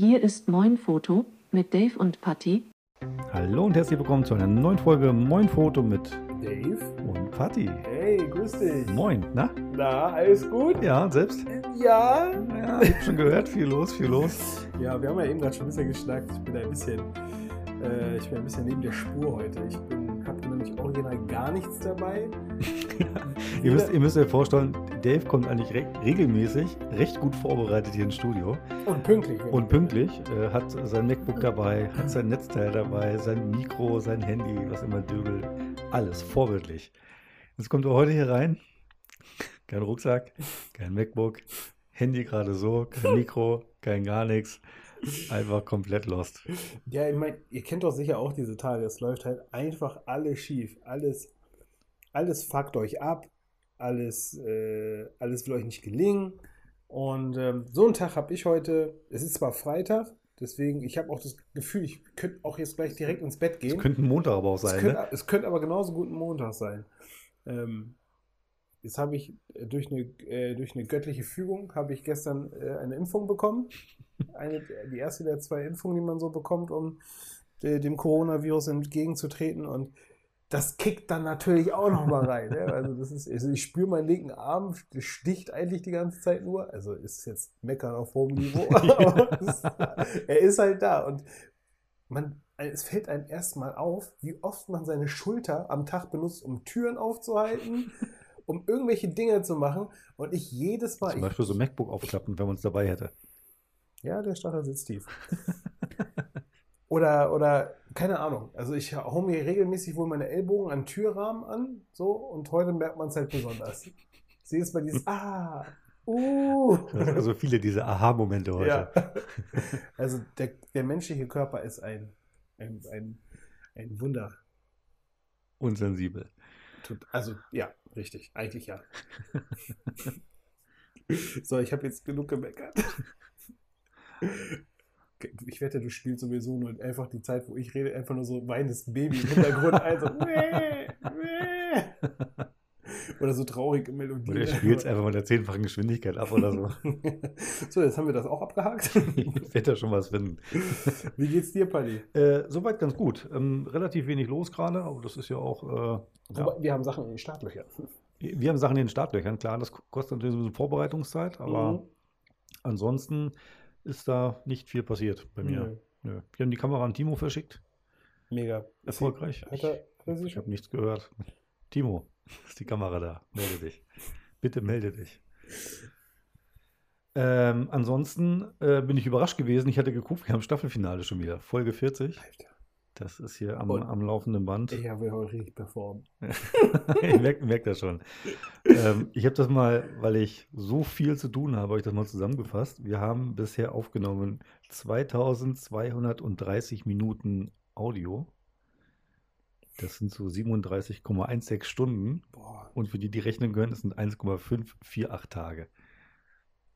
Hier ist Moin Foto mit Dave und Patty. Hallo und herzlich willkommen zu einer neuen Folge Moin Foto mit Dave? und Patti. Hey, grüß dich. Moin, na? Na, alles gut? Ja, selbst? Ja. Ja, ich hab schon gehört, viel los, viel los. Ja, wir haben ja eben gerade schon ein bisschen geschnackt. Ich bin ein bisschen, äh, ich bin ein bisschen neben der Spur heute. Ich bin, hab nämlich original gar nichts dabei. Ihr müsst, ihr müsst euch vorstellen, Dave kommt eigentlich re regelmäßig, recht gut vorbereitet hier ins Studio Und pünktlich. und pünktlich, äh, hat sein MacBook dabei, hat sein Netzteil dabei, sein Mikro, sein Handy, was immer dübel, alles vorbildlich. Jetzt kommt er heute hier rein, kein Rucksack, kein MacBook, Handy gerade so, kein Mikro, kein gar nichts, einfach komplett lost. Ja, ich meine, ihr kennt doch sicher auch diese Tage. Es läuft halt einfach alles schief. Alles, alles fuckt euch ab. Alles, äh, alles will euch nicht gelingen. Und ähm, so einen Tag habe ich heute. Es ist zwar Freitag, deswegen, ich habe auch das Gefühl, ich könnte auch jetzt gleich direkt ins Bett gehen. Es könnte ein Montag aber auch Es sein, könnte, ne? es könnte aber genauso gut ein Montag sein. Ähm, jetzt habe ich äh, durch eine, äh, durch eine göttliche Fügung habe ich gestern äh, eine Impfung bekommen. Eine, die erste der zwei Impfungen, die man so bekommt, um äh, dem Coronavirus entgegenzutreten. Und das kickt dann natürlich auch noch mal rein. Ja? Also das ist, also ich spüre meinen linken Arm, der sticht eigentlich die ganze Zeit nur. Also ist jetzt meckern auf hohem Niveau. aber es, er ist halt da. Und man, es fällt einem erstmal auf, wie oft man seine Schulter am Tag benutzt, um Türen aufzuhalten, um irgendwelche Dinge zu machen. Und ich jedes Mal. Zum Beispiel so MacBook aufklappen, wenn man es dabei hätte. Ja, der Stachel sitzt tief. Oder, oder, keine Ahnung. Also ich hau mir regelmäßig wohl meine Ellbogen an Türrahmen an, so, und heute merkt man es halt besonders. Ich sehe jetzt mal dieses, ah, uh. Das sind also viele diese Aha-Momente heute. Ja. Also der, der menschliche Körper ist ein, ein, ein, ein Wunder. Unsensibel. Also ja, richtig. Eigentlich ja. so, ich habe jetzt genug gemeckert. Ich wette, du spielst sowieso nur einfach die Zeit, wo ich rede, einfach nur so weinendes Baby im Hintergrund. Also, mäh, mäh. Oder so traurige Melodien. Oder er spielt es einfach mit der zehnfachen Geschwindigkeit ab oder so. so, jetzt haben wir das auch abgehakt. Ich werde da schon was finden. Wie geht's dir, Paddy? Äh, soweit ganz gut. Ähm, relativ wenig los gerade, aber das ist ja auch. Äh, ja. Wir haben Sachen in den Startlöchern. Wir haben Sachen in den Startlöchern, klar, das kostet natürlich so ein bisschen Vorbereitungszeit, aber Mhm. ansonsten ist da nicht viel passiert bei mir. Nö. Nö. Wir haben die Kamera an Timo verschickt. Mega. Erfolgreich. Hat Ich, er, hat er ich habe nichts gehört. Timo, ist die Kamera da? Melde dich. Bitte melde dich. Ähm, ansonsten äh, bin ich überrascht gewesen. Ich hatte geguckt, wir haben Staffelfinale schon wieder. Folge 40. Alter. Das ist hier am, am laufenden Band. Ich habe heute richtig performt. ich merke merk das schon. Ähm, ich habe das mal, weil ich so viel zu tun habe, habe ich das mal zusammengefasst. Wir haben bisher aufgenommen 2230 Minuten Audio. Das sind so 37,16 Stunden. Boah, Und für die, die rechnen können, das sind 1,548 Tage.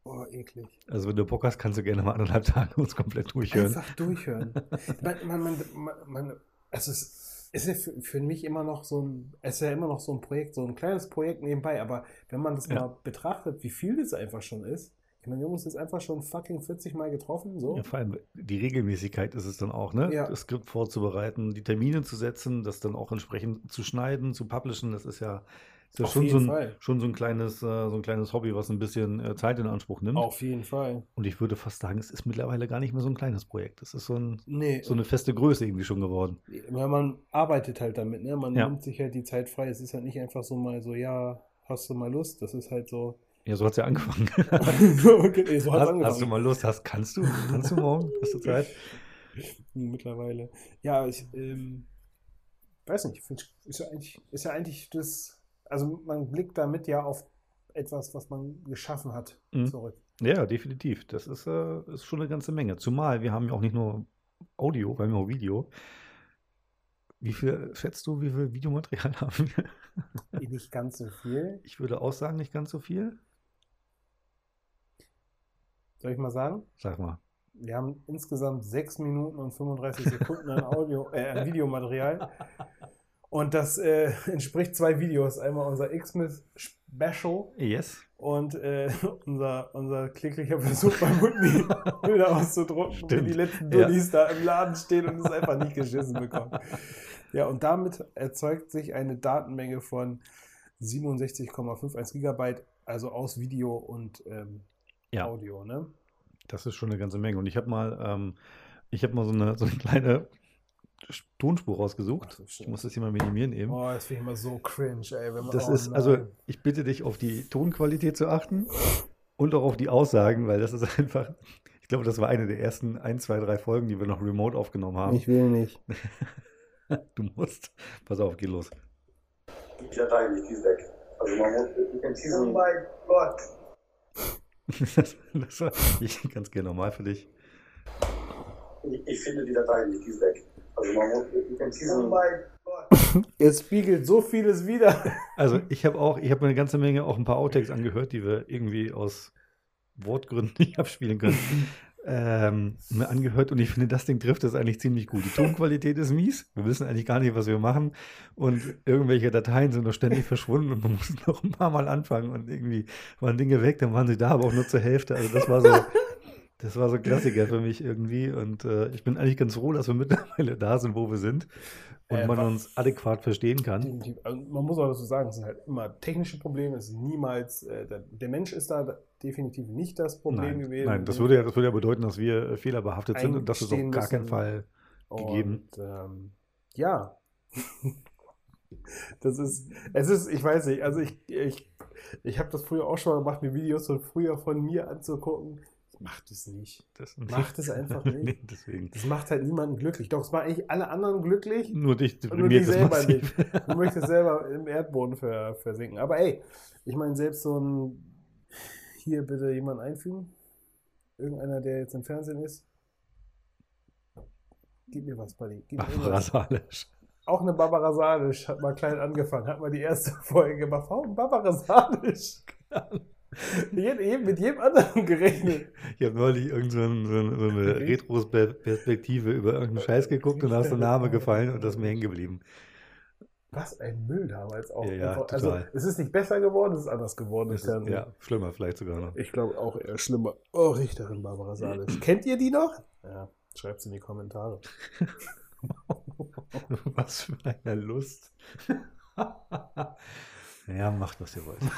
boah, eklig. Also wenn du Bock hast, kannst du gerne mal anderthalb Tage uns komplett durchhören. Einfach durchhören. man, man, man, man, also es ist ja für, für mich immer noch so ein, es ist ja immer noch so ein Projekt, so ein kleines Projekt nebenbei, aber wenn man das Ja. mal betrachtet, wie viel das einfach schon ist, ich meine, wir haben uns jetzt einfach schon fucking 40 Mal getroffen, so. Ja, vor allem die Regelmäßigkeit ist es dann auch, ne? Ja. Das Skript vorzubereiten, die Termine zu setzen, das dann auch entsprechend zu schneiden, zu publishen, das ist ja, ist ja schon, so ein, Fall. schon so ein kleines, äh, so ein kleines Hobby, was ein bisschen äh, Zeit in Anspruch nimmt. Auf jeden Fall. Und ich würde fast sagen, es ist mittlerweile gar nicht mehr so ein kleines Projekt. Es ist so, ein, Nee, so eine feste Größe irgendwie schon geworden. weil man arbeitet halt damit, ne? Man Ja. nimmt sich halt die Zeit frei. Es ist halt nicht einfach so mal so, ja, hast du mal Lust? Das ist halt so. Ja, so hat es ja angefangen. okay, so hat's hast, angefangen. hast du mal Lust? Hast, kannst du? Kannst du morgen? Hast du Zeit? Mittlerweile. Ja, ich ähm, weiß nicht, find, ist, ja eigentlich, ist ja eigentlich das, also man blickt damit ja auf etwas, was man geschaffen hat, Mhm. zurück. Ja, definitiv. Das ist, äh, ist schon eine ganze Menge. Zumal wir haben ja auch nicht nur Audio, wir haben ja auch Video. Wie viel, schätzt du, wie viel Videomaterial haben wir? Nicht ganz so viel. Ich würde auch sagen, nicht ganz so viel. Soll ich mal sagen? Sag mal. Wir haben insgesamt 6 Minuten und 35 Sekunden an Audio, äh, an Videomaterial. Und das äh, entspricht zwei Videos. Einmal unser X-Myth Special Yes. und äh, unser, unser kläglicher Versuch beim Mutni Bilder auszudrucken, wie Stimmt. die letzten Ja. Dullis da im Laden stehen und es einfach nicht geschissen bekommen. Ja, und damit erzeugt sich eine Datenmenge von 67,51 Gigabyte, also aus Video und ähm, Ja. Audio, ne? Das ist schon eine ganze Menge. Und ich habe mal, ähm, ich habe mal so eine, so eine kleine Tonspur rausgesucht. Ach, Ich muss das hier mal minimieren eben. Oh, das finde ich immer so cringe, ey. Wenn man, Das oh, ist, also ich bitte dich, auf die Tonqualität zu achten und auch auf die Aussagen, weil das ist einfach, ich glaube, das war eine der ersten ein, zwei, drei Folgen, die wir noch remote aufgenommen haben. Ich will nicht. Du musst. Pass auf, geht los. die Datei nicht, die ist weg. Also man muss diesem... Oh mein Gott! Das, war, ich ganz gerne normal für dich. Ich, ich finde die Datei nicht, die ist weg. Also man muss diesem... Oh mein Gott! Es spiegelt so vieles wieder. Also ich habe auch, ich habe mir eine ganze Menge auch ein paar Outtakes angehört, die wir irgendwie aus Wortgründen nicht abspielen können. Ähm, mir angehört und ich finde, das Ding trifft das eigentlich ziemlich gut. Die Tonqualität ist mies. Wir wissen eigentlich gar nicht, was wir machen. Und irgendwelche Dateien sind noch ständig verschwunden und man muss noch ein paar Mal anfangen und irgendwie waren Dinge weg, dann waren sie da, aber auch nur zur Hälfte. Also das war so, das war so Klassiker für mich irgendwie. Und äh, ich bin eigentlich ganz froh, dass wir mittlerweile da sind, wo wir sind und Äh, man uns adäquat verstehen kann. Definitiv. Also man muss auch dazu sagen, es sind halt immer technische Probleme. Es ist niemals, äh, der, der Mensch ist da definitiv nicht das Problem Nein, gewesen. nein das, würde ja, das würde ja bedeuten, dass wir äh, fehlerbehaftet sind und das ist auf gar keinen. Fall gegeben. Und, ähm, ja. das ist, es ist, ich weiß nicht, also ich, ich, ich habe das früher auch schon mal gemacht, mir Videos von früher von mir anzugucken. Macht es nicht. Das Macht es einfach nicht. nee, deswegen. Das macht halt niemanden glücklich. Doch, es macht eigentlich alle anderen glücklich. Nur dich Und nur dich deprimiert selber massiv. nicht. Du möchtest selber im Erdboden ver, versinken. Aber ey, ich meine, selbst so ein. Hier bitte jemand einfügen. Irgendeiner, der jetzt im Fernsehen ist. Gib mir was, Buddy. Gib Barbara. Salisch. Auch eine Barbara Salisch hat mal klein angefangen, hat mal die erste Folge gemacht. Warum Barbara Salisch? Je- je- Mit jedem anderen gerechnet. Ich habe neulich irgend so, ein, so, ein, so eine Retrospektive über irgendeinen Scheiß geguckt und da ist der Name gefallen und das ist mir hängen geblieben. Was ein Müll damals auch. Ja, ja, also, total. es ist nicht besser geworden, es ist anders geworden. Ist, ja, schlimmer vielleicht sogar noch. Ich glaube auch eher schlimmer. Oh, Richterin Barbara Salisch. Kennt ihr die noch? Ja, schreibt in die Kommentare. Was für eine Lust. ja, macht, was ihr wollt.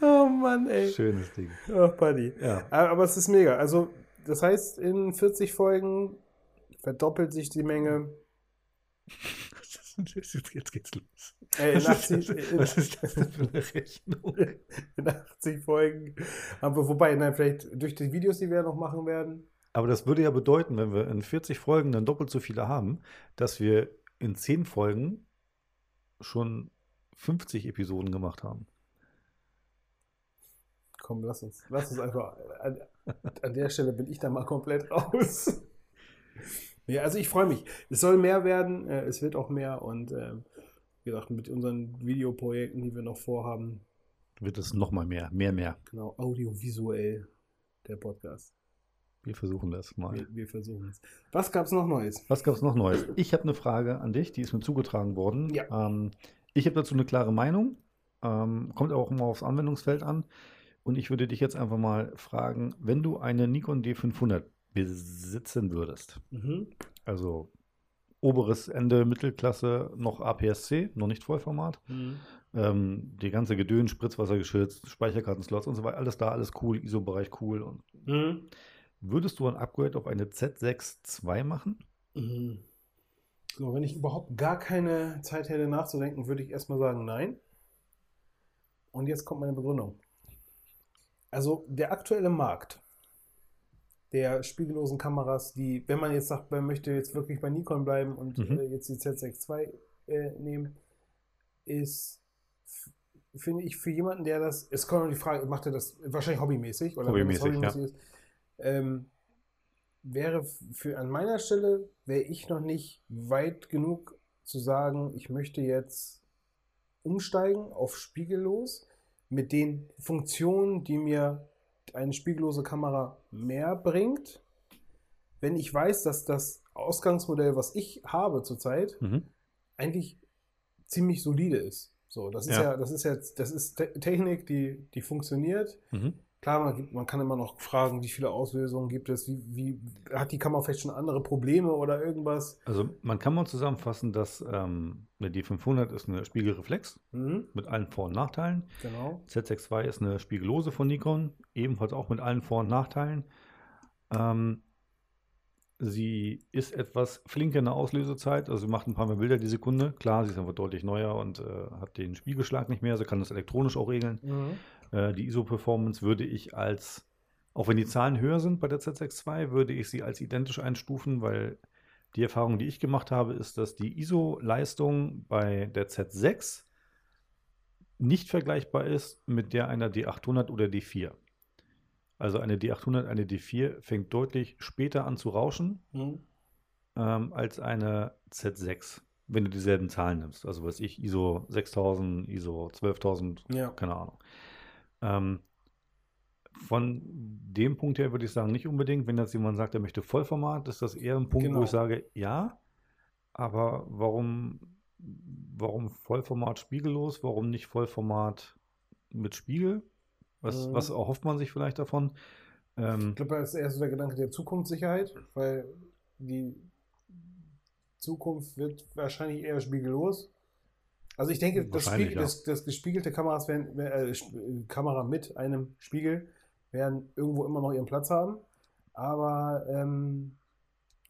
Oh Mann, ey. Schönes Ding. Oh, Buddy. Ja. Aber aber es ist mega. Also, das heißt, in 40 Folgen verdoppelt sich die Menge. Jetzt, geht's los. Äh, in, Was ist 80, das, in, was ist das denn für eine Rechnung? in 80 Folgen. Aber wobei, nein, vielleicht durch die Videos, die wir noch machen werden. Aber das würde ja bedeuten, wenn wir in 40 Folgen dann doppelt so viele haben, dass wir in 10 Folgen schon 50 Episoden gemacht haben. Komm, lass uns, lass uns einfach. An, an der Stelle bin ich dann mal komplett raus. Ja, also ich freue mich. Es soll mehr werden, äh, es wird auch mehr und ähm, wie gesagt, mit unseren Videoprojekten, die wir noch vorhaben, Wird es nochmal mehr, mehr, mehr. genau, audiovisuell der Podcast. Wir versuchen das mal. Wir, wir versuchen es. Was gab es noch Neues? Was gab es noch Neues? Ich habe eine Frage an dich, die ist mir zugetragen worden. Ja. Ähm, ich habe dazu eine klare Meinung. Ähm, kommt auch immer aufs Anwendungsfeld an. Und ich würde dich jetzt einfach mal fragen, wenn du eine Nikon D500 besitzen würdest, Mhm. also oberes Ende Mittelklasse, noch APS-C, noch nicht Vollformat, Mhm. ähm, die ganze Gedöns, Spritzwasser geschützt, Speicherkartenslots und so weiter, alles da, alles cool, ISO-Bereich cool. Und Mhm. würdest du ein Upgrade auf eine Z6 II machen? Mhm. So, wenn ich überhaupt gar keine Zeit hätte nachzudenken, würde ich erstmal sagen, nein. Und jetzt kommt meine Begründung. Also der aktuelle Markt der spiegellosen Kameras, die, wenn man jetzt sagt, man möchte jetzt wirklich bei Nikon bleiben und Mhm. äh, jetzt die Z6 II äh, nehmen, ist, finde ich, für jemanden, der das, es kommt noch die Frage, macht er das wahrscheinlich hobbymäßig oder es Hobbymäßig, ist, ähm, wäre für an meiner Stelle, wäre ich noch nicht weit genug zu sagen, ich möchte jetzt umsteigen auf spiegellos mit den Funktionen, die mir eine spiegellose Kamera mehr bringt. Wenn ich weiß, dass das Ausgangsmodell, was ich habe zurzeit, Mhm. eigentlich ziemlich solide ist. So, das ist Ja. ja, das ist jetzt, das ist Te Technik, die, die funktioniert. Mhm. Klar, man, gibt- man kann immer noch fragen, wie viele Auslösungen gibt es, wie, wie hat die Kamera vielleicht schon andere Probleme oder irgendwas? Also man kann mal zusammenfassen, dass ähm, eine D500 ist eine Spiegelreflex Mhm, mit allen Vor- und Nachteilen. genau. Z6 II ist eine Spiegellose von Nikon, ebenfalls auch mit allen Vor- und Nachteilen. Ähm, sie ist etwas flinker in der Auslösezeit, also sie macht ein paar mehr Bilder die Sekunde. Klar, sie ist einfach deutlich neuer und äh, hat den Spiegelschlag nicht mehr, sie kann das elektronisch auch regeln. Mhm. Äh, die ISO-Performance würde ich als, auch wenn die Zahlen höher sind bei der Z6 II, würde ich sie als identisch einstufen, weil die Erfahrung, die ich gemacht habe, ist, dass die ISO-Leistung bei der Z6 nicht vergleichbar ist mit der einer D800 oder D4. Also eine D800, eine D4 fängt deutlich später an zu rauschen Mhm. ähm, als eine Z6, wenn du dieselben Zahlen nimmst. Also was ich, ISO 6000, ISO 12000, Ja. keine Ahnung. Ähm, von dem Punkt her würde ich sagen, nicht unbedingt. Wenn jetzt jemand sagt, er möchte Vollformat, ist das eher ein Punkt, Genau. wo ich sage, ja, aber warum, warum Vollformat spiegellos? Warum nicht Vollformat mit Spiegel? Was, Mhm. was erhofft man sich vielleicht davon? Ähm, Ich glaube, da ist eher so der Gedanke der Zukunftssicherheit, weil die Zukunft wird wahrscheinlich eher spiegellos. Also ich denke, das, Spiegel, ja. das, das gespiegelte Kameras werden, äh, äh, Kamera mit einem Spiegel werden irgendwo immer noch ihren Platz haben. Aber ähm,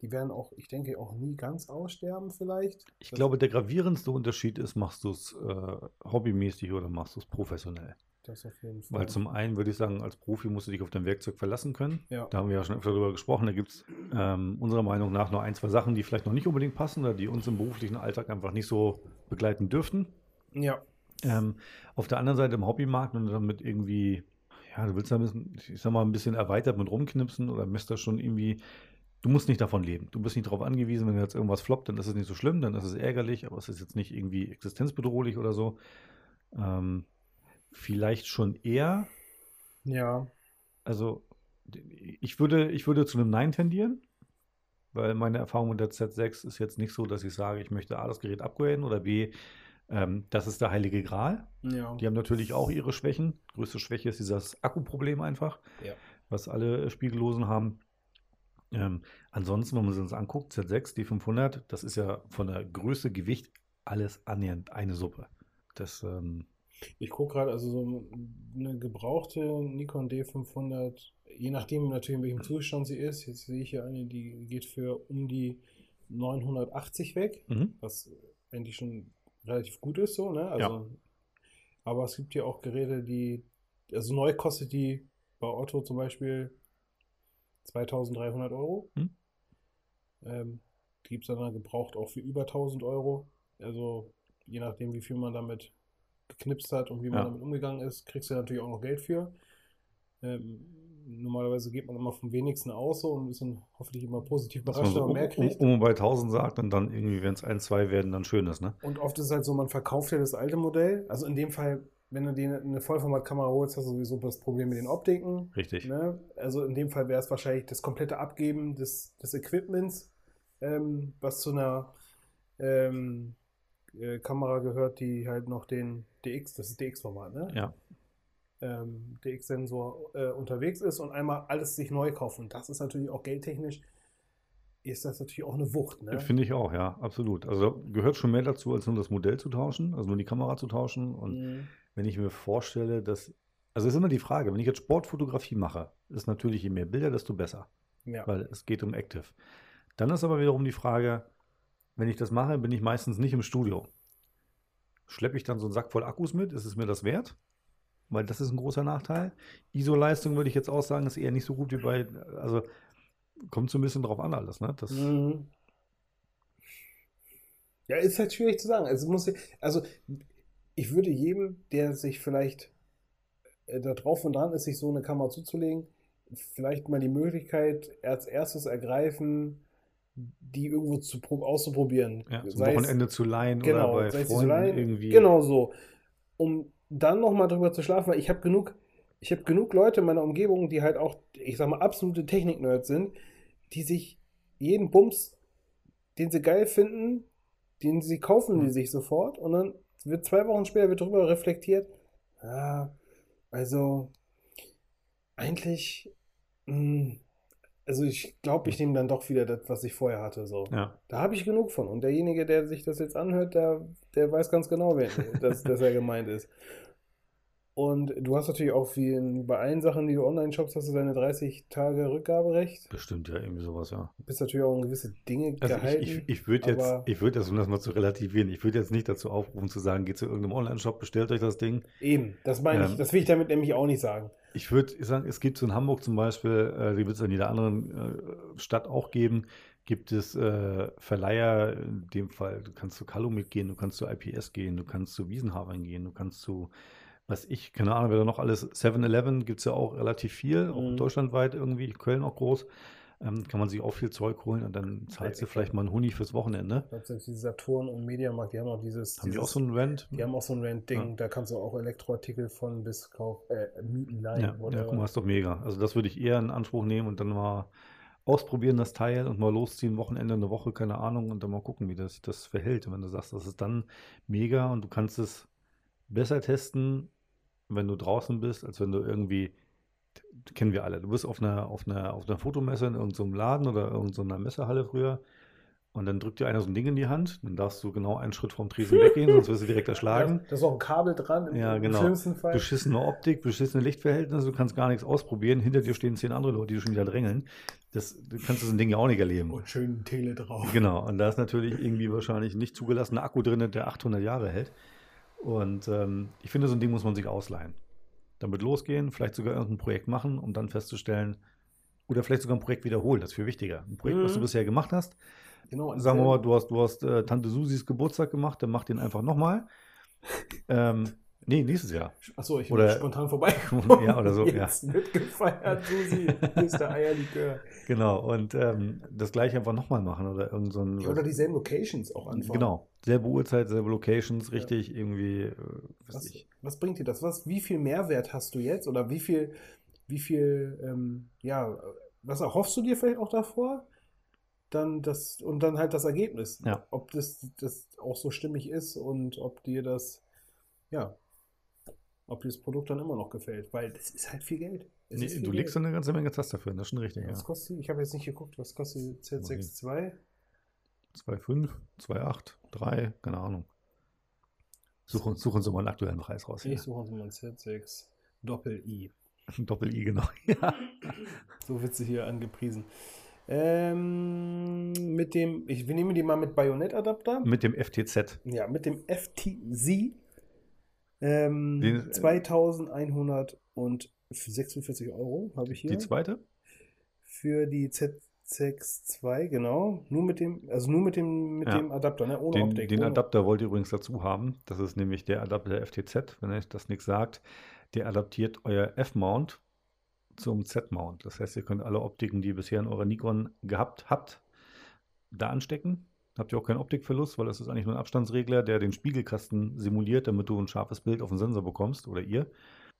die werden auch, ich denke, auch nie ganz aussterben vielleicht. ich Das- glaube, der gravierendste Unterschied ist, machst du es äh, hobbymäßig oder machst du es professionell? Das auf jeden Fall. Weil zum einen würde ich sagen, als Profi musst du dich auf dein Werkzeug verlassen können. Ja. Da haben wir ja schon öfter darüber gesprochen. Da gibt es ähm, unserer Meinung nach nur ein, zwei Sachen, die vielleicht noch nicht unbedingt passen oder die uns im beruflichen Alltag einfach nicht so begleiten dürften. ja. Ähm, auf der anderen Seite im Hobbymarkt und damit irgendwie, ja, du willst da ein bisschen, ich sag mal, ein bisschen erweitert mit rumknipsen oder misst das schon irgendwie, du musst nicht davon leben. Du bist nicht darauf angewiesen, wenn jetzt irgendwas floppt, dann ist es nicht so schlimm, dann ist es ärgerlich, aber es ist jetzt nicht irgendwie existenzbedrohlich oder so. Ähm, vielleicht schon eher, Ja. also ich würde, ich würde zu einem Nein tendieren, weil meine Erfahrung mit der Z6 ist jetzt nicht so, dass ich sage, ich möchte A, das Gerät upgraden oder B, ähm, das ist der heilige Gral. Ja. Die haben natürlich auch ihre Schwächen. Größte Schwäche ist dieses Akkuproblem einfach, Ja. was alle Spiegellosen haben. Ähm, ansonsten, wenn man sich das anguckt, Z6, D500, das ist ja von der Größe, Gewicht alles annähernd eine Suppe. Das, ähm, Ich gucke gerade, also so eine gebrauchte Nikon D500, je nachdem natürlich in welchem Zustand sie ist. Jetzt sehe ich hier eine, die geht für um die 980 weg, mhm. was eigentlich schon relativ gut ist, so, ne? Also, aber es gibt ja auch Geräte, die, also neu kostet die bei Otto zum Beispiel 2300 Euro. Hm. Ähm, die gibt es dann gebraucht auch für über 1000 Euro. Also je nachdem, wie viel man damit geknipst hat und wie man Ja. damit umgegangen ist, kriegst du natürlich auch noch Geld für. Ähm, normalerweise geht man immer vom wenigsten aus so und ist dann hoffentlich immer positiv überrascht, wenn man mehr um, um, kriegt. um bei 1000 sagt und dann irgendwie, wenn es ein, zwei werden, dann schön ist, ne? Und oft ist es halt so, man verkauft ja das alte Modell. Also in dem Fall, wenn du dir eine Vollformatkamera holst, hast du sowieso das Problem mit den Optiken. Richtig. Ne? Also in dem Fall wäre es wahrscheinlich das komplette Abgeben des, des Equipments, ähm, was zu einer ähm, äh, Kamera gehört, die halt noch den DX, das ist DX-Format, ne? Ja. Ähm, DX-Sensor äh, unterwegs ist und einmal alles sich neu kaufen. Und das ist natürlich auch geldtechnisch, ist das natürlich auch eine Wucht, ne? Finde ich auch, ja, absolut. Also gehört schon mehr dazu, als nur das Modell zu tauschen, also nur die Kamera zu tauschen. Und Mhm. wenn ich mir vorstelle, dass, also ist immer die Frage, wenn ich jetzt Sportfotografie mache, ist natürlich je mehr Bilder, desto besser, Ja. weil es geht um Active. Dann ist aber wiederum die Frage, wenn ich das mache, bin ich meistens nicht im Studio. Schleppe ich dann so einen Sack voll Akkus mit? Ist es mir das wert? Weil das ist ein großer Nachteil. ISO-Leistung würde ich jetzt auch sagen, ist eher nicht so gut wie bei, also kommt so ein bisschen drauf an alles, ne? Das, Mhm. Ja, ist halt schwierig zu sagen. Also, muss, also ich würde jedem, der sich vielleicht äh, da drauf und dran ist, sich so eine Kamera zuzulegen, vielleicht mal die Möglichkeit als erstes ergreifen, die irgendwo zu, prob- auszuprobieren. ja, zum Sei es- Wochenende zu leihen genau, oder bei sei es Freunden Leihen, irgendwie. Genau so. Um dann nochmal drüber zu schlafen, weil ich habe genug, ich habe genug Leute in meiner Umgebung, die halt auch, ich sag mal, absolute Technik-Nerds sind, die sich jeden Bums, den sie geil finden, den sie kaufen die sich sofort und dann wird zwei Wochen später wird darüber reflektiert. Ja, also eigentlich, mh, also ich glaube, ich nehme dann doch wieder das, was ich vorher hatte. So. Ja. Da habe ich genug von. Und derjenige, der sich das jetzt anhört, der, der weiß ganz genau, wer, dass, dass er gemeint ist. Und du hast natürlich auch wie in, bei allen Sachen, die du online shoppst, hast du deine 30 Tage Rückgaberecht. Bestimmt ja irgendwie sowas, ja. Du bist natürlich auch an gewisse Dinge Also gehalten. ich, ich, ich würde jetzt, ich würde jetzt, um das mal zu relativieren, ich würde jetzt nicht dazu aufrufen zu sagen, geht zu irgendeinem Online-Shop, bestellt euch das Ding. Eben, das meine ich, Ähm, das will ich damit nämlich auch nicht sagen. Ich würde sagen, es gibt so in Hamburg zum Beispiel, äh, die wird es in jeder anderen äh, Stadt auch geben, gibt es äh, Verleiher, in dem Fall, du kannst zu Calumet gehen, du kannst zu IPS gehen, du kannst zu Wiesenhavern gehen, du kannst zu, was ich, keine Ahnung, wer da noch alles, 7-Eleven gibt es ja auch relativ viel, auch Mhm. deutschlandweit irgendwie, Köln auch groß, ähm, kann man sich auch viel Zeug holen und dann zahlst du Okay. vielleicht mal einen Huni fürs Wochenende. Selbst diese Saturn und Mediamarkt, die haben auch dieses. Haben die dieses auch so einen Rent? die haben auch so ein Rent-Ding, Ja. da kannst du auch Elektroartikel von bis Kauf, äh, mieten, leihen, Ja, ja, whatever. guck mal, ist doch mega. Also das würde ich eher in Anspruch nehmen und dann mal ausprobieren, das Teil und mal losziehen, Wochenende, eine Woche, keine Ahnung, und dann mal gucken, wie das sich das verhält. Und wenn du sagst, das ist dann mega und du kannst es besser testen, wenn du draußen bist, als wenn du irgendwie, kennen wir alle, du bist auf einer, auf einer, auf einer Fotomesse in irgendeinem Laden oder irgendeiner Messehalle früher und dann drückt dir einer so ein Ding in die Hand, dann darfst du genau einen Schritt vom Tresen weggehen, sonst wirst du direkt erschlagen. Da ist auch ein Kabel dran, im, Ja, genau. schlimmsten Fall. Beschissene Optik, beschissene Lichtverhältnisse, du kannst gar nichts ausprobieren. Hinter dir stehen zehn andere Leute, die schon wieder drängeln. Das du kannst du so ein Ding ja auch nicht erleben. Und schön Tele drauf. Genau, und da ist natürlich irgendwie wahrscheinlich nicht zugelassener Akku drin, der 800 Jahre hält. Und ähm, ich finde, so ein Ding muss man sich ausleihen. Damit losgehen, vielleicht sogar irgendein Projekt machen, um dann festzustellen, oder vielleicht sogar ein Projekt wiederholen, das ist viel wichtiger. Ein Projekt, was du Mhm. bisher gemacht hast, Genau, sagen wir sehr- mal, du hast, du hast äh, Tante Susis Geburtstag gemacht, dann mach den einfach nochmal. Ähm, nee, nächstes Jahr. Achso, ich Oder- bin spontan vorbei. Ja, oder so, ja. Jetzt wird gefeiert, Susi. Der Eierlikör. Genau, und ähm, das gleiche einfach nochmal machen oder irgend so ein. Ja, oder dieselben Locations auch anfangen. Genau, selbe Uhrzeit, selbe Locations, richtig, irgendwie, äh, was was bringt dir das? Was, wie viel Mehrwert hast du jetzt? Oder wie viel, wie viel, ähm, ja, was erhoffst du dir vielleicht auch davor? Dann das, und dann halt das Ergebnis. Ja. Ob das, das auch so stimmig ist und ob dir das, ja, ob dir das Produkt dann immer noch gefällt. Weil das ist halt viel Geld. Nee, viel du legst Geld. eine ganze Menge Zeit dafür, das ist schon richtig, ja. Was kostet die? Ich habe jetzt nicht geguckt, was kostet die Z6 II? 2,5, 2,8, 3, keine Ahnung. Such uns, such uns mal einen aktuellen Preis raus. Ich Hier. suche uns mal ein Z6 Doppel-I. Doppel-I, genau. Ja. So wird sie hier angepriesen. Ähm, mit dem, ich, wir nehmen die mal mit Bajonettadapter. Mit dem FTZ. Ja, mit dem FTZ. Ähm, Den- 2146 Euro habe ich hier. Die zweite? Für die Z6 II, genau. Nur mit dem, also nur mit dem, mit Ja. dem Adapter, ne? Ohne Den, Optik. den ohne, Adapter wollt ihr übrigens dazu haben. Das ist nämlich der Adapter der FTZ, wenn euch das nichts sagt. Der adaptiert euer F-Mount zum Z-Mount. Das heißt, ihr könnt alle Optiken, die ihr bisher in eurer Nikon gehabt habt, da anstecken. Habt ihr auch keinen Optikverlust, weil das ist eigentlich nur ein Abstandsregler, der den Spiegelkasten simuliert, damit du ein scharfes Bild auf den Sensor bekommst oder ihr.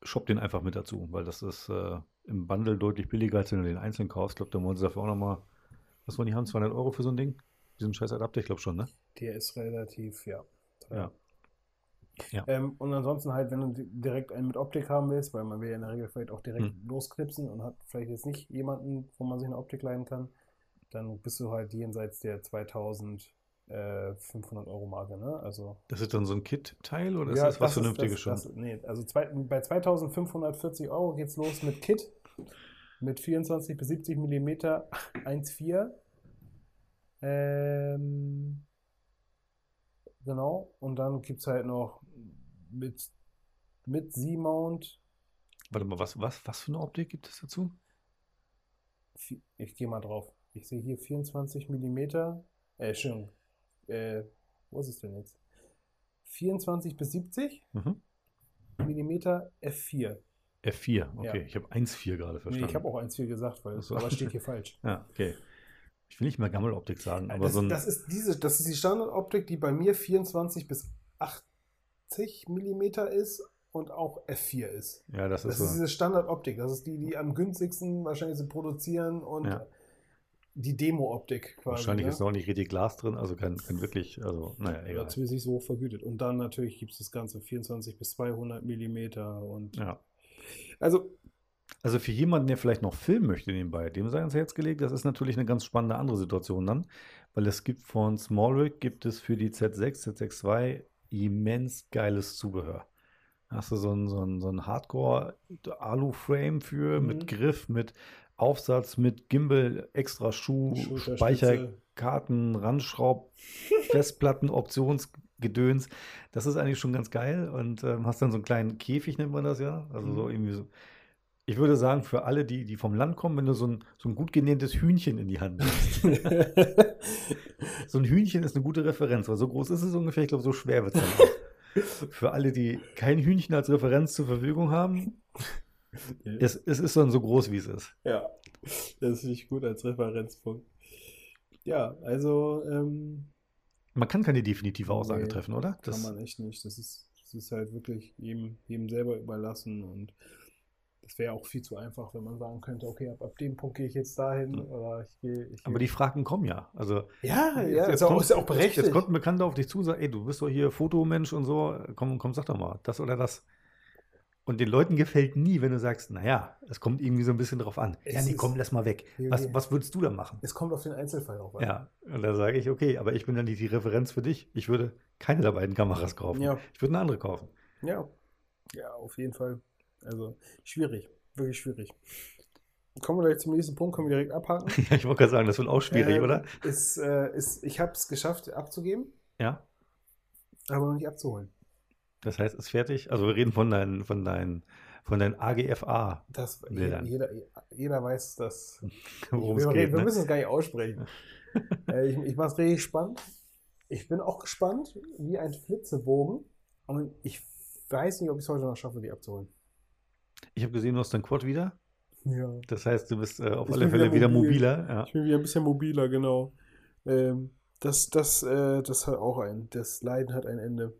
Shoppt den einfach mit dazu, weil das ist äh, im Bundle deutlich billiger, als wenn du den einzeln kaufst. Ich glaube, da wollen sie dafür auch nochmal, was wollen die haben, 200 Euro für so ein Ding? Diesen scheiß Adapter, ich glaube schon, ne? Der ist relativ, ja. Ja. Ja. Ähm, und ansonsten halt, wenn du di- direkt einen mit Optik haben willst, weil man will ja in der Regel vielleicht auch direkt Hm. losknipsen und hat vielleicht jetzt nicht jemanden, wo man sich eine Optik leihen kann, dann bist du halt jenseits der 2500 Euro Marke, ne? Also Das ist dann so ein Kit-Teil oder ist ja, das was ist- Vernünftiges das, schon? Das, nee, also zwei, bei 2540 Euro geht's los mit Kit mit 24 bis 70 Millimeter 1,4. Ähm, genau. Und dann gibt es halt noch mit, mit Z-Mount. Warte mal, was, was, was für eine Optik gibt es dazu? Ich gehe mal drauf. Ich sehe hier 24 Millimeter. Äh, Entschuldigung. Äh, wo ist es denn jetzt? 24 bis 70 Mhm. Millimeter F4. F4, okay. Ja. Ich habe 1,4 gerade Nee, verstanden. ich habe auch 1,4 gesagt, weil so. aber steht hier falsch. Ja, okay. Ich will nicht mehr Gammeloptik sagen, aber das, so ein. das, ist diese, das ist die Standardoptik, die bei mir 24 bis 80 Millimeter ist und auch F4 ist. ja, das Das ist ist so. diese Standardoptik. Das ist die, die am günstigsten wahrscheinlich so produzieren und Ja. Die Demo-Optik quasi. Wahrscheinlich ne? ist noch nicht richtig Glas drin, also kein, kein wirklich, also naja, Ja, egal. zumindest nicht so hoch vergütet. Und dann natürlich gibt es das Ganze 24 bis 200 Millimeter und Ja. also Also für jemanden, der vielleicht noch filmen möchte nebenbei, dem sei ans Herz gelegt, das ist natürlich eine ganz spannende andere Situation dann, weil es gibt von Smallrig, gibt es für die Z6, Z6 II immens geiles Zubehör. Hast du so ein, so ein, so ein Hardcore-Alu-Frame für, Mhm. mit Griff, mit Aufsatz, mit Gimbal, extra Schuh. Speicherkarten, Randschraub, Festplatten, Optionsgedöns. Das ist eigentlich schon ganz geil und ähm, hast dann so einen kleinen Käfig, nennt man das ja. Also so Mhm. irgendwie so. Ich würde sagen, für alle, die, die vom Land kommen, wenn du so ein, so ein gut genähtes Hühnchen in die Hand nimmst. so ein Hühnchen ist eine gute Referenz, weil so groß ist es ungefähr, ich glaube, so schwer wird es dann auch. Für alle, die kein Hühnchen als Referenz zur Verfügung haben, es, es ist dann so groß, wie es ist. ja, das finde ich gut als Referenzpunkt. Ja, also ähm, Man kann keine definitive Aussage Nee, treffen, oder? kann Das, man echt nicht. Das ist, das ist halt wirklich jedem, jedem selber überlassen und das wäre auch viel zu einfach, wenn man sagen könnte, okay, ab, ab dem Punkt gehe ich jetzt dahin Mhm. oder ich gehe. Aber die Fragen kommen ja. Also ja, ja, jetzt ist, auch, kommt- ist ja auch berechtigt. Jetzt kommt ein Bekannter auf dich zu, sagt, ey, du bist doch hier Fotomensch und so, komm, komm, sag doch mal, das oder das. Und den Leuten gefällt nie, wenn du sagst, naja, es kommt irgendwie so ein bisschen drauf an. Es ja, nee, komm, lass mal weg. Was, was würdest du da machen? es kommt auf den Einzelfall auch an. Ja, und da sage ich, okay, aber ich bin dann nicht die Referenz für dich. Ich würde keine der beiden Kameras kaufen. Ja. Ich würde eine andere kaufen. Ja, ja, auf jeden Fall. Also schwierig, wirklich schwierig. Kommen wir gleich zum nächsten Punkt, können wir direkt abhaken. Ja, ich wollte gerade sagen, das wird auch schwierig, Äh, oder? Ist, äh, ist, ich habe es geschafft abzugeben, Ja. aber noch nicht abzuholen. Das heißt, ist fertig. Also wir reden von deinen, von deinen, von deinen AGFA, Das, jeder, jeder weiß, dass. worum wir, es geht. wir Ne? müssen es gar nicht aussprechen. äh, ich ich mache es richtig spannend. Ich bin auch gespannt, wie ein Flitzebogen. Und ich weiß nicht, ob ich es heute noch schaffe, die abzuholen. Ich habe gesehen, du hast dein Quad wieder. Ja. Das heißt, du bist äh, auf Ich alle Fälle wieder wieder mobil. mobiler. Ja. Ich bin wieder ein bisschen mobiler, genau. Ähm, das, das, äh, das hat auch ein. Das Leiden hat ein Ende.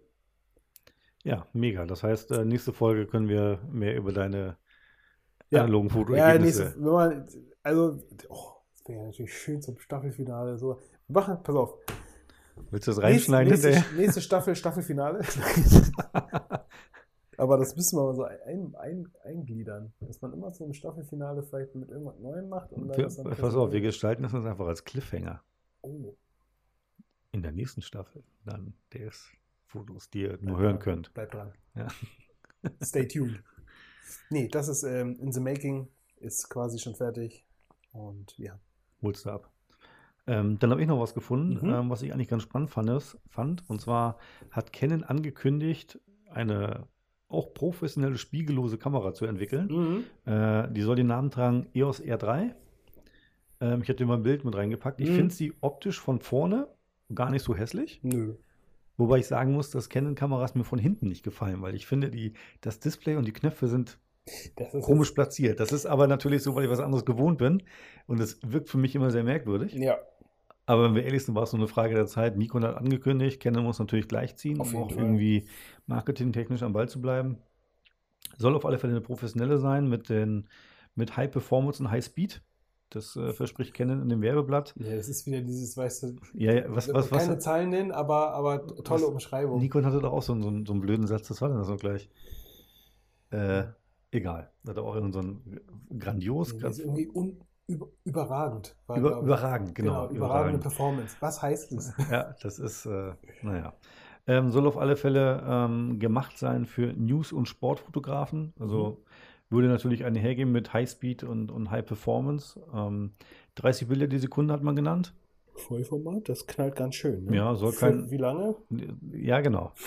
Ja, mega. Das heißt, äh, nächste Folge können wir mehr über deine Ja. analogen Ja, Fotoergebnisse. nächste, wenn man, also, oh, das wäre ja natürlich schön zum Staffelfinale. So. Wir machen, pass auf. Willst du das reinschneiden nächste, nächste, nächste Staffel, Staffelfinale. Aber das müssen wir mal so ein, ein, eingliedern. Dass man immer zum Staffelfinale vielleicht mit irgendwas Neuem macht. Und dann Wir, dann pass auf, wir gestalten das uns einfach als Cliffhanger Oh, in der nächsten Staffel. Dann DS-Fotos, die ihr nur hören könnt. Bleibt dran. Ja. Stay tuned. Nee, das ist ähm, in the making, ist quasi schon fertig. Und ja. Holst du ab. Ähm, dann habe ich noch was gefunden, Mhm. ähm, was ich eigentlich ganz spannend fand, fand. Und zwar hat Canon angekündigt, eine auch professionelle spiegellose Kamera zu entwickeln. Äh, die soll den Namen tragen EOS R3. Ähm, ich hatte mal ein Bild mit reingepackt. Ich Mhm. finde sie optisch von vorne gar nicht so hässlich. Nö. Wobei ich sagen muss, dass Canon-Kameras mir von hinten nicht gefallen, weil ich finde, die, das Display und die Knöpfe sind Das komisch platziert. Das ist aber natürlich so, weil ich was anderes gewohnt bin. Und es wirkt für mich immer sehr merkwürdig. Ja, Aber wenn wir ehrlich sind, war es nur eine Frage der Zeit. Nikon hat angekündigt, Canon muss natürlich gleichziehen, um auch Fall. irgendwie marketingtechnisch am Ball zu bleiben. Soll auf alle Fälle eine professionelle sein mit, den, mit High Performance und High Speed. Das äh, verspricht Canon in dem Werbeblatt. ja, das ist wieder dieses, weißt du, Ja, ja, was, was, was, keine Zahlen nennen, aber, aber tolle was- Umschreibung. Nikon hatte doch auch so, einen- so, so einen blöden Satz, das war denn das noch gleich? Äh, egal. Hat er auch irgend so einen grandios, Nee, das ist irgendwie un, über, überragend. war, über, überragend, genau. überragende Performance. Was heißt das? Ja, das ist, äh, naja. Ähm, soll auf alle Fälle ähm, gemacht sein für News- und Sportfotografen. Also würde natürlich eine hergeben mit Highspeed und, und High Performance. Ähm, 30 Bilder die Sekunde hat man genannt. Vollformat, das knallt ganz schön. Ne? Ja, soll Für kein- Wie lange? Ja, genau.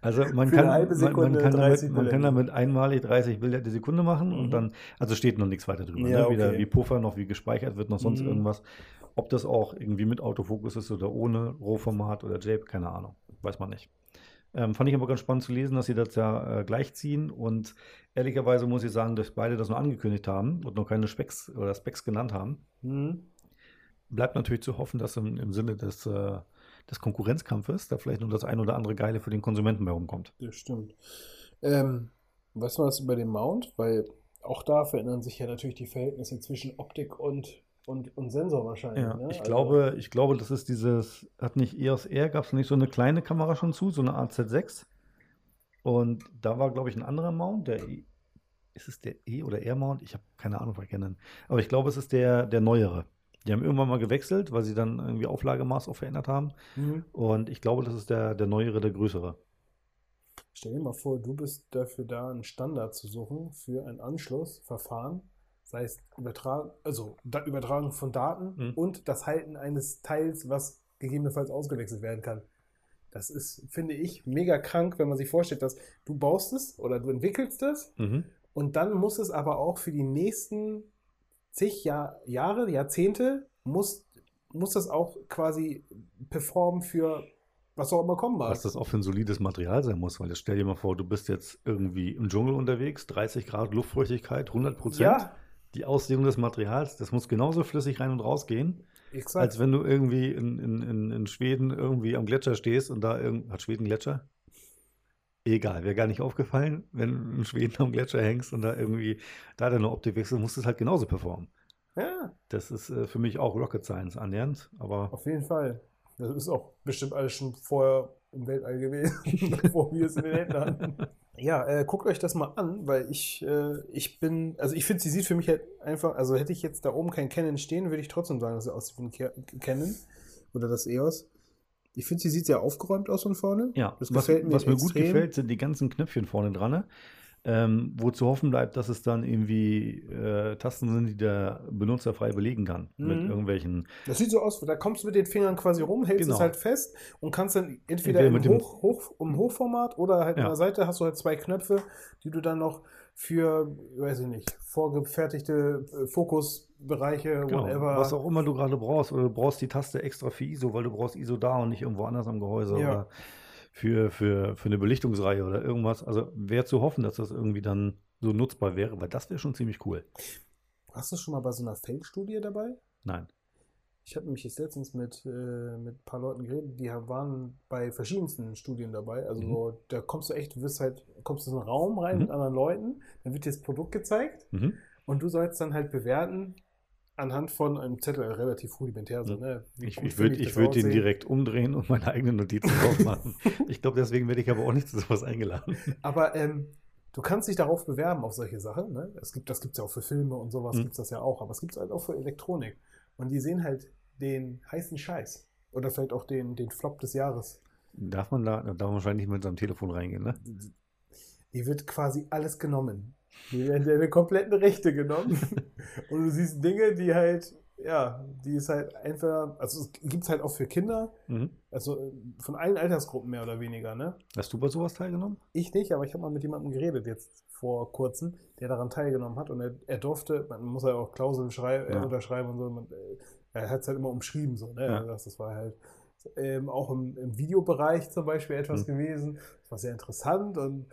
Also man Für kann, man, man kann, 30 damit, man kann damit einmalig 30 Bilder die Sekunde machen Mhm. und dann, also steht noch nichts weiter drüber. Ja, ne? Weder okay. wie Puffer noch wie gespeichert wird, noch sonst Mhm. irgendwas. Ob das auch irgendwie mit Autofokus ist oder ohne Rohformat oder JPEG, keine Ahnung. Weiß man nicht. Ähm, fand ich aber ganz spannend zu lesen, dass sie das ja äh, gleichziehen und ehrlicherweise muss ich sagen, dass beide das nur angekündigt haben und noch keine Specs oder Specs genannt haben. Mhm. Bleibt natürlich zu hoffen, dass im, im Sinne des, äh, des Konkurrenzkampfes da vielleicht noch das ein oder andere Geile für den Konsumenten bei rumkommt. Das stimmt. Ähm, weißt du was über den Mount? Weil auch da verändern sich ja natürlich die Verhältnisse zwischen Optik und und, und Sensor wahrscheinlich. Ja, ne? ich Also- glaube, ich glaube, das ist dieses, hat nicht EOS R, gab es nicht so eine kleine Kamera schon zu, so eine AZ6. Und da war, glaube ich, ein anderer Mount, der E- ist es der E oder R-Mount? Ich habe keine Ahnung, was ich kenne. Aber ich glaube, es ist der, der neuere. Die haben irgendwann mal gewechselt, weil sie dann irgendwie Auflagemaß auch verändert haben. Mhm. Und ich glaube, das ist der, der neuere, der größere. Stell dir mal vor, du bist dafür da, einen Standard zu suchen für ein Anschlussverfahren, sei es Übertragen, also Übertragung von Daten Mhm. und das Halten eines Teils, was gegebenenfalls ausgewechselt werden kann. Das ist, finde ich, mega krank, wenn man sich vorstellt, dass du baust es oder du entwickelst es Mhm. und dann muss es aber auch für die nächsten zig Jahr, Jahre, Jahrzehnte, muss, muss das auch quasi performen für was auch immer kommen mag. Was das auch für ein solides Material sein muss, weil jetzt stell dir mal vor, du bist jetzt irgendwie im Dschungel unterwegs, 30 Grad Luftfeuchtigkeit, 100 Prozent. Ja, Die Auslegung des Materials, das muss genauso flüssig rein und raus gehen, exakt. als wenn du irgendwie in, in, in, in Schweden irgendwie am Gletscher stehst und da irgend, hat Schweden Gletscher? Egal, wäre gar nicht aufgefallen, wenn du in Schweden am Gletscher hängst und da irgendwie da deine Optik wechselst, musst du es halt genauso performen. Ja, Das ist äh, für mich auch Rocket Science annähernd, aber auf jeden Fall. Das ist auch bestimmt alles schon vorher im Weltall gewesen, bevor wir es in den Händen hatten. Ja, äh, guckt euch das mal an, weil ich, äh, ich bin, also ich finde, sie sieht für mich halt einfach, also hätte ich jetzt da oben kein Canon stehen, würde ich trotzdem sagen, dass sie aussieht wie ein Canon oder das EOS. Ich finde, sie sieht sehr aufgeräumt aus von vorne. Ja, das was, gefällt mir was mir gut extrem. gefällt, sind die ganzen Knöpfchen vorne dran. ne? Ähm, wo zu hoffen bleibt, dass es dann irgendwie äh, Tasten sind, die der Benutzer frei belegen kann. Mit Mhm. irgendwelchen. Das sieht so aus, da kommst du mit den Fingern quasi rum, hältst Genau. es halt fest und kannst dann entweder Entweder im, mit Hoch, Hoch, im Hochformat oder halt Ja. an der Seite hast du halt zwei Knöpfe, die du dann noch für, weiß ich nicht, vorgefertigte äh, Fokusbereiche, Genau, whatever. was auch immer du gerade brauchst. Oder du brauchst die Taste extra für ISO, weil du brauchst ISO da und nicht irgendwo anders am Gehäuse. Ja. Oder für, für, für eine Belichtungsreihe oder irgendwas. Also wäre zu hoffen, dass das irgendwie dann so nutzbar wäre, weil das wäre schon ziemlich cool. Hast du schon mal bei so einer Feldstudie dabei? Nein. Ich habe mich jetzt letztens mit, äh, mit ein paar Leuten geredet, die waren bei verschiedensten Studien dabei. Also Mhm. so, da kommst du echt, du wirst halt, kommst in so einen Raum rein Mhm. mit anderen Leuten, dann wird dir das Produkt gezeigt Mhm. und du sollst dann halt bewerten anhand von einem Zettel, relativ rudimentär so, Mhm. ne? Ich, ich würde ich würd den direkt umdrehen und meine eigenen Notizen drauf machen. ich glaube, deswegen werde ich aber auch nicht zu sowas eingeladen. Aber ähm, du kannst dich darauf bewerben, auf solche Sachen. Ne? Es gibt, das gibt es ja auch für Filme und sowas, Mhm. gibt es das ja auch. Aber es gibt es halt auch für Elektronik. Und die sehen halt den heißen Scheiß. Oder vielleicht auch den, den Flop des Jahres. Darf man da, da darf man wahrscheinlich nicht mit seinem Telefon reingehen, ne? Die wird quasi alles genommen. Die werden deine kompletten Rechte genommen. und du siehst Dinge, die halt, ja, die ist halt einfach, also es gibt es halt auch für Kinder, Mhm. also äh, von allen Altersgruppen mehr oder weniger, ne? Hast du bei sowas teilgenommen? Ich nicht, aber ich habe mal mit jemandem geredet jetzt vor kurzem, der daran teilgenommen hat und er, er durfte, man muss ja auch Klauseln schrei äh, Ja. unterschreiben und so, man, äh, er hat es halt immer umschrieben, so, ne? Ja. Das, das war halt ähm, auch im, im Videobereich zum Beispiel etwas Mhm. gewesen. Das war sehr interessant und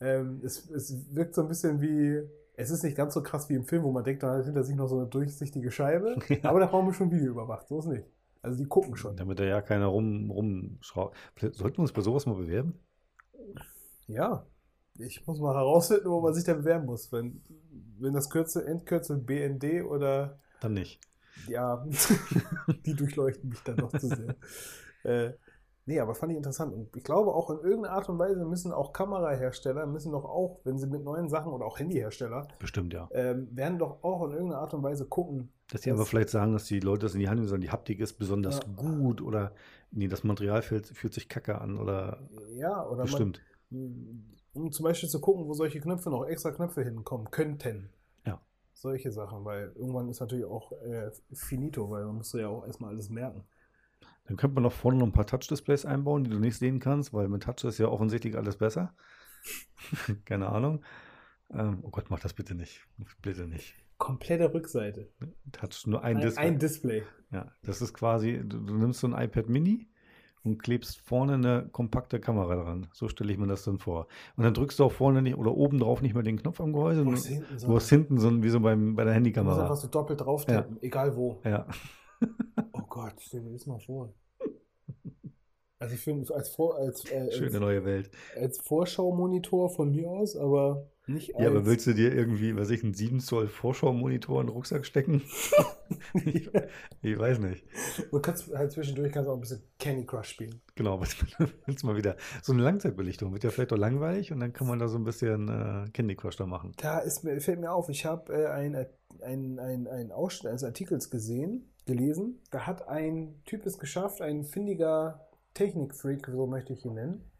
ähm, es, es wirkt so ein bisschen wie, es ist nicht ganz so krass wie im Film, wo man denkt, da hat hinter sich noch so eine durchsichtige Scheibe, Ja. aber da brauchen wir schon Video überwacht, so ist nicht. Also die gucken schon. Damit da ja keiner rum, rumschraubt. Sollten wir uns bei sowas mal bewerben? Ja, ich muss mal herausfinden, wo man sich da bewerben muss. Wenn, wenn das Kürzel, Endkürzel BND oder Dann nicht. ja, die durchleuchten mich dann noch zu sehr. äh, nee, aber fand ich interessant. Und ich glaube auch in irgendeiner Art und Weise müssen auch Kamerahersteller, müssen doch auch, wenn sie mit neuen Sachen oder auch Handyhersteller, Bestimmt, ja. ähm, werden doch auch in irgendeiner Art und Weise gucken. Dass die aber vielleicht sagen, dass die Leute das in die Hand nehmen sollen, die Haptik ist besonders Ja. gut oder nee, das Material fühlt, fühlt sich kacke an oder Ja, oder bestimmt. man, um zum Beispiel zu gucken, wo solche Knöpfe noch extra Knöpfe hinkommen könnten. Ja. Solche Sachen, weil irgendwann ist natürlich auch äh, finito, weil man muss ja auch erstmal alles merken. Dann könnte man noch vorne noch ein paar Touch-Displays einbauen, die du nicht sehen kannst, weil mit Touch ist ja offensichtlich alles besser. Keine Ahnung. Ähm, oh Gott, mach das bitte nicht. Bitte nicht. Komplette Rückseite. Touch nur ein, Ein, Display. ein Display. Ja, das ist quasi, du, du nimmst so ein iPad Mini und klebst vorne eine kompakte Kamera dran. So stelle ich mir das dann vor. Und dann drückst du auch vorne nicht oder oben drauf nicht mehr den Knopf am Gehäuse. Du hast hinten so, hast hinten so ein, wie so beim, bei der du musst Handykamera. einfach so doppelt drauf tippen, egal wo. Ja, Oh Gott, stell dir das mal vor. Also ich finde, als, Vor als, äh, schöne als, neue Welt. als Vorschau-Monitor von mir aus, aber Nicht Ja, aber als- willst du dir irgendwie, weiß ich, einen 7 Zoll Vorschau-Monitor in den Rucksack stecken? ich, ich weiß nicht. Du kannst halt zwischendurch kannst du auch ein bisschen Candy Crush spielen. Genau, jetzt mal wieder. So eine Langzeitbelichtung wird ja vielleicht auch langweilig und dann kann man da so ein bisschen äh, Candy Crush da machen. Da ist mir, fällt mir auf, ich habe äh, einen ein, ein, ein Ausschnitt eines Artikels gesehen, gelesen. Da hat ein Typ es geschafft, ein findiger Technikfreak, so möchte ich ihn nennen,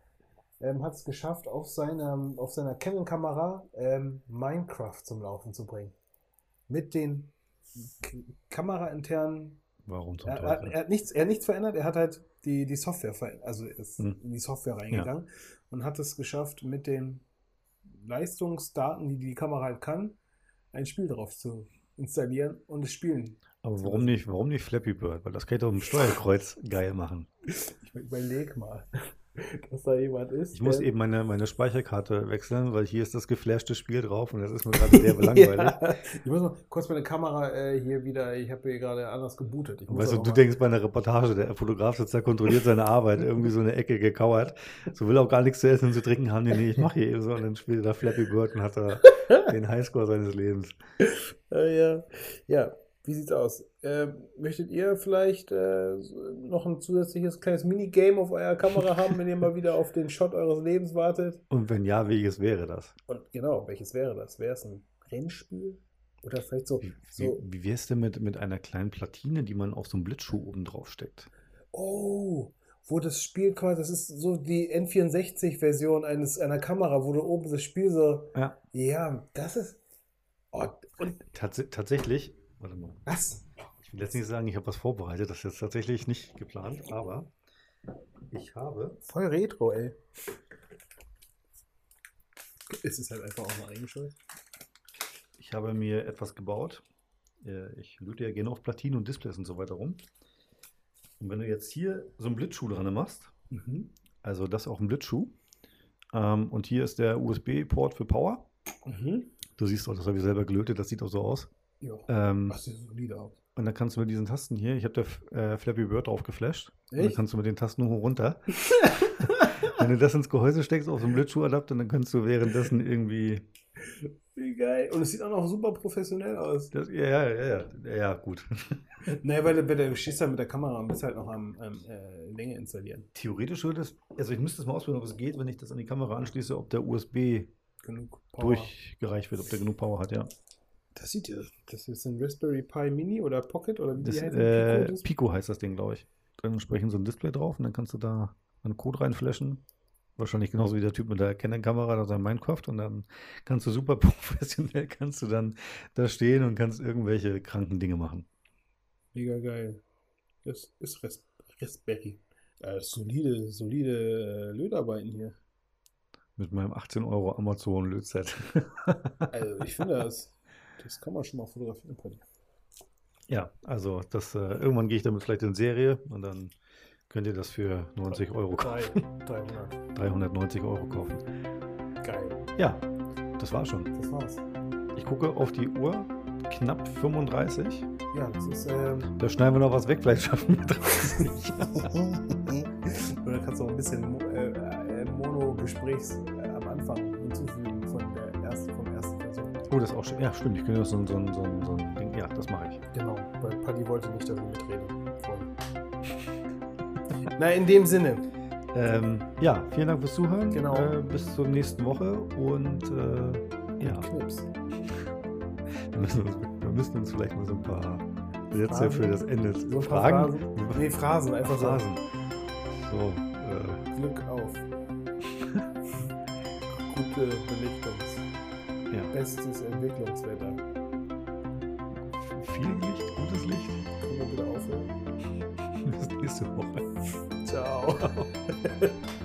ähm, hat es geschafft, auf seiner, auf seiner Canon-Kamera ähm, Minecraft zum Laufen zu bringen. Mit den K kamerainternen Warum zum er, er, Teufel? er, hat nichts, er hat nichts verändert, er hat halt die, die Software verändert, also ist Hm. in die Software reingegangen und hat es geschafft, mit den Leistungsdaten, die die Kamera halt kann, ein Spiel drauf zu installieren und es spielen. Aber warum nicht, warum nicht Flappy Bird? Weil das kann ich doch im Steuerkreuz geil machen. Ich überleg mal, dass da jemand ist. Ich muss eben meine, meine Speicherkarte wechseln, weil hier ist das geflashte Spiel drauf und das ist mir gerade sehr langweilig. ja, ich muss mal kurz meine Kamera äh, hier wieder, ich habe hier gerade anders gebootet. Weißt du, du denkst bei einer Reportage, der Fotograf sitzt da, kontrolliert seine Arbeit, irgendwie so eine Ecke gekauert. So will auch gar nichts zu essen und zu trinken haben. Nee, nee, ich mache hier eben so. Und dann spielt er da Flappy Bird und hat da den Highscore seines Lebens. Äh, ja. ja, wie sieht's aus? Ähm, möchtet ihr vielleicht äh, noch ein zusätzliches kleines Minigame auf eurer Kamera haben, wenn ihr mal wieder auf den Shot eures Lebens wartet? Und wenn ja, welches wäre das? Und genau, welches wäre das? Wäre es ein Rennspiel? Oder vielleicht so, Wie, so wie, wie wär's denn mit, mit einer kleinen Platine, die man auf so einen Blitzschuh oben drauf steckt? oh, wo das Spiel quasi, das ist so die N64-Version eines einer Kamera, wo du oben das Spiel so, Ja. ja, das ist, oh, und Tats tatsächlich, warte mal. was? Ich will jetzt nicht sagen, ich habe was vorbereitet, das ist jetzt tatsächlich nicht geplant, aber ich habe. Voll Retro, ey. Es ist halt einfach auch mal eingeschaltet. Ich habe mir etwas gebaut. Äh, Ich lüte ja gerne auf Platinen und Displays und so weiter rum. Und wenn du jetzt hier so einen Blitzschuh dran machst, Mhm. also das auch ein Blitzschuh, ähm, und hier ist der USB-Port für Power. Mhm. Du siehst auch, das habe ich selber gelötet, das sieht auch so aus. Ja. Ähm, Das sieht solide aus. und dann kannst du mit diesen Tasten hier, ich habe da äh, Flappy Bird drauf geflasht. Und dann Echt? kannst du mit den Tasten hoch und runter. wenn du das ins Gehäuse steckst auf so einen Blitzschuhadapter, dann kannst du währenddessen irgendwie. Wie geil. Und es sieht auch noch super professionell aus. Das, ja, ja, ja, ja, ja, ja, gut. Naja, weil du, weil du stehst da mit der Kamera und bist halt noch am, am äh, Länge installieren. Theoretisch würde es, also ich müsste es mal ausprobieren, ob es geht, wenn ich das an die Kamera anschließe, ob der USB Genug Power. durchgereicht wird, ob der genug Power hat, ja. Das sieht ja. Das ist ein Raspberry Pi Mini oder Pocket oder wie Das, die heißen. äh, Pico, Pico heißt das Ding, glaube ich. Dann entsprechend so ein Display drauf und dann kannst du da einen Code reinflashen. Wahrscheinlich genauso wie der Typ mit der Canon-Kamera da sein Minecraft und dann kannst du super professionell, kannst du dann da stehen und kannst irgendwelche kranken Dinge machen. Mega geil. Das ist Ras Raspberry. Äh, solide, solide äh, Lötarbeiten hier. Mit meinem 18 Euro Amazon Lötset. Also ich finde das, das kann man schon mal fotografieren bei dir. ja, also das, äh, irgendwann gehe ich damit vielleicht in Serie und dann könnt ihr das für 90 Euro kaufen. 300. 390 Euro kaufen. Geil. Ja, das war schon. Das war's. Ich gucke auf die Uhr, knapp 35. Ja, das ist. Ähm, Da schneiden wir noch was weg, vielleicht schaffen wir 30. Oder kannst du auch ein bisschen äh, äh, Mono-Gesprächs Oh, das ist auch schön. Ja, stimmt. Ich könnte das so, ein- so, so, ein- so ein Ding. Ja, das mache ich. Genau, weil Paddy wollte nicht, dass ich mitrede. Voll. Na, in dem Sinne. Ähm, ja, vielen Dank fürs Zuhören. Genau. Äh, bis zur nächsten Woche und äh, ja, Knips. wir müssen, uns, wir müssen uns vielleicht mal so ein paar Sätze für das Ende So fragen. Phrasen? Nee, Phrasen, einfach so. Phrasen. So, äh, Glück auf. Gute Belichtungs. Ja. Bestes Entwicklungswetter. Viel Licht, gutes Licht. Können wir wieder aufhören? Bis nächste Woche. Ciao.